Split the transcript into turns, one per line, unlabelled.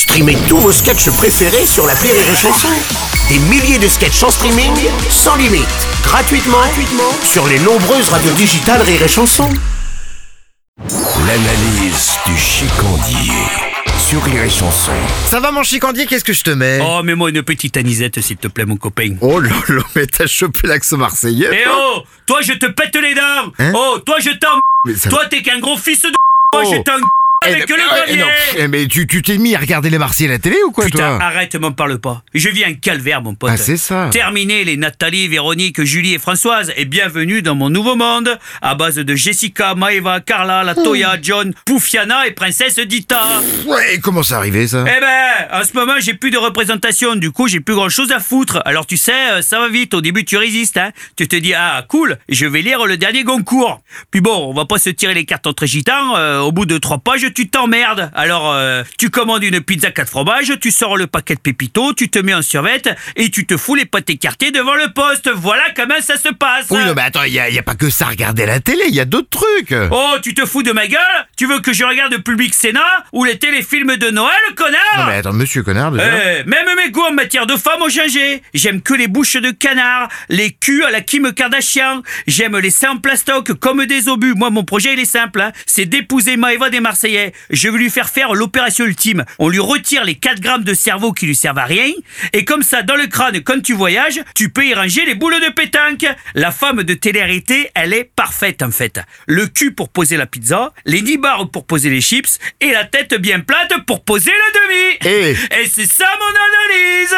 Streamez tous vos sketchs préférés sur la Rire et Chanson. Des milliers de sketchs en streaming, sans limite, gratuitement, gratuitement sur les nombreuses radios digitales Rire et Chanson. L'analyse du chicandier sur Rire et Chanson.
Ça va mon chicandier, qu'est-ce que je te mets?
Oh, mets-moi une petite anisette, s'il te plaît, mon copain.
Oh là là, mais t'as chopé l'accent marseillais
Eh oh Toi, je te pète les dents
Hein?
Oh, toi, je t'en...
Mais ça-
Toi, t'es qu'un gros fils de... Moi,
Oh.
je t'en... Avec le grenier
non, eh, mais tu tu t'es mis à regarder les Marseillais à la télé ou quoi
Putain,
toi
arrête, m'en parle pas. Je vis un calvaire, mon pote.
Ah, c'est ça.
Terminé les Nathalie, Véronique, Julie et Françoise. Et bienvenue dans mon nouveau monde. À base de Jessica, Maeva, Carla, Latoya, John, Poufiana et Princesse Dita.
Ouais, comment ça arrivé ça?
Eh ben, en ce moment, j'ai plus de représentation. Du coup, j'ai plus grand chose à foutre. Alors, tu sais, euh, ça va vite. Au début, tu résistes, hein. Tu te dis, ah, cool, je vais lire le dernier Goncourt. Puis bon, on va pas se tirer les cartes entre gitans. euh, au bout de trois pages, tu t'emmerdes. Alors, euh, tu commandes une pizza quatre fromages, tu sors le paquet de pépito, tu te mets en survette et tu te fous les pâtés écartés devant le poste. Voilà comment ça se passe.
Oui, non, mais attends, il y a, y a pas que ça à regarder à la télé, il y a d'autres trucs.
Oh, tu te fous de ma gueule? Tu veux que je regarde Public Sénat ou les téléfilms de Noël, connard?
Non mais attends, monsieur connard déjà.
Eh, même mes goûts en matière de femmes ont changé. J'aime que les bouches de canard, les culs à la Kim Kardashian. J'aime les seins en plastoc comme des obus. Moi, mon projet, il est simple. hein. C'est d'épouser Maëva des Marseillais. Je veux lui faire faire l'opération ultime. On lui retire les 4 grammes de cerveau qui lui servent à rien. Et comme ça, dans le crâne, quand tu voyages, tu peux y ranger les boules de pétanque. La femme de télé-réalité, elle est parfaite, en fait. Le cul pour poser la pizza, les nibards pour poser les chips, et la tête bien plate pour poser le demi.
Eh.
Et c'est ça mon analyse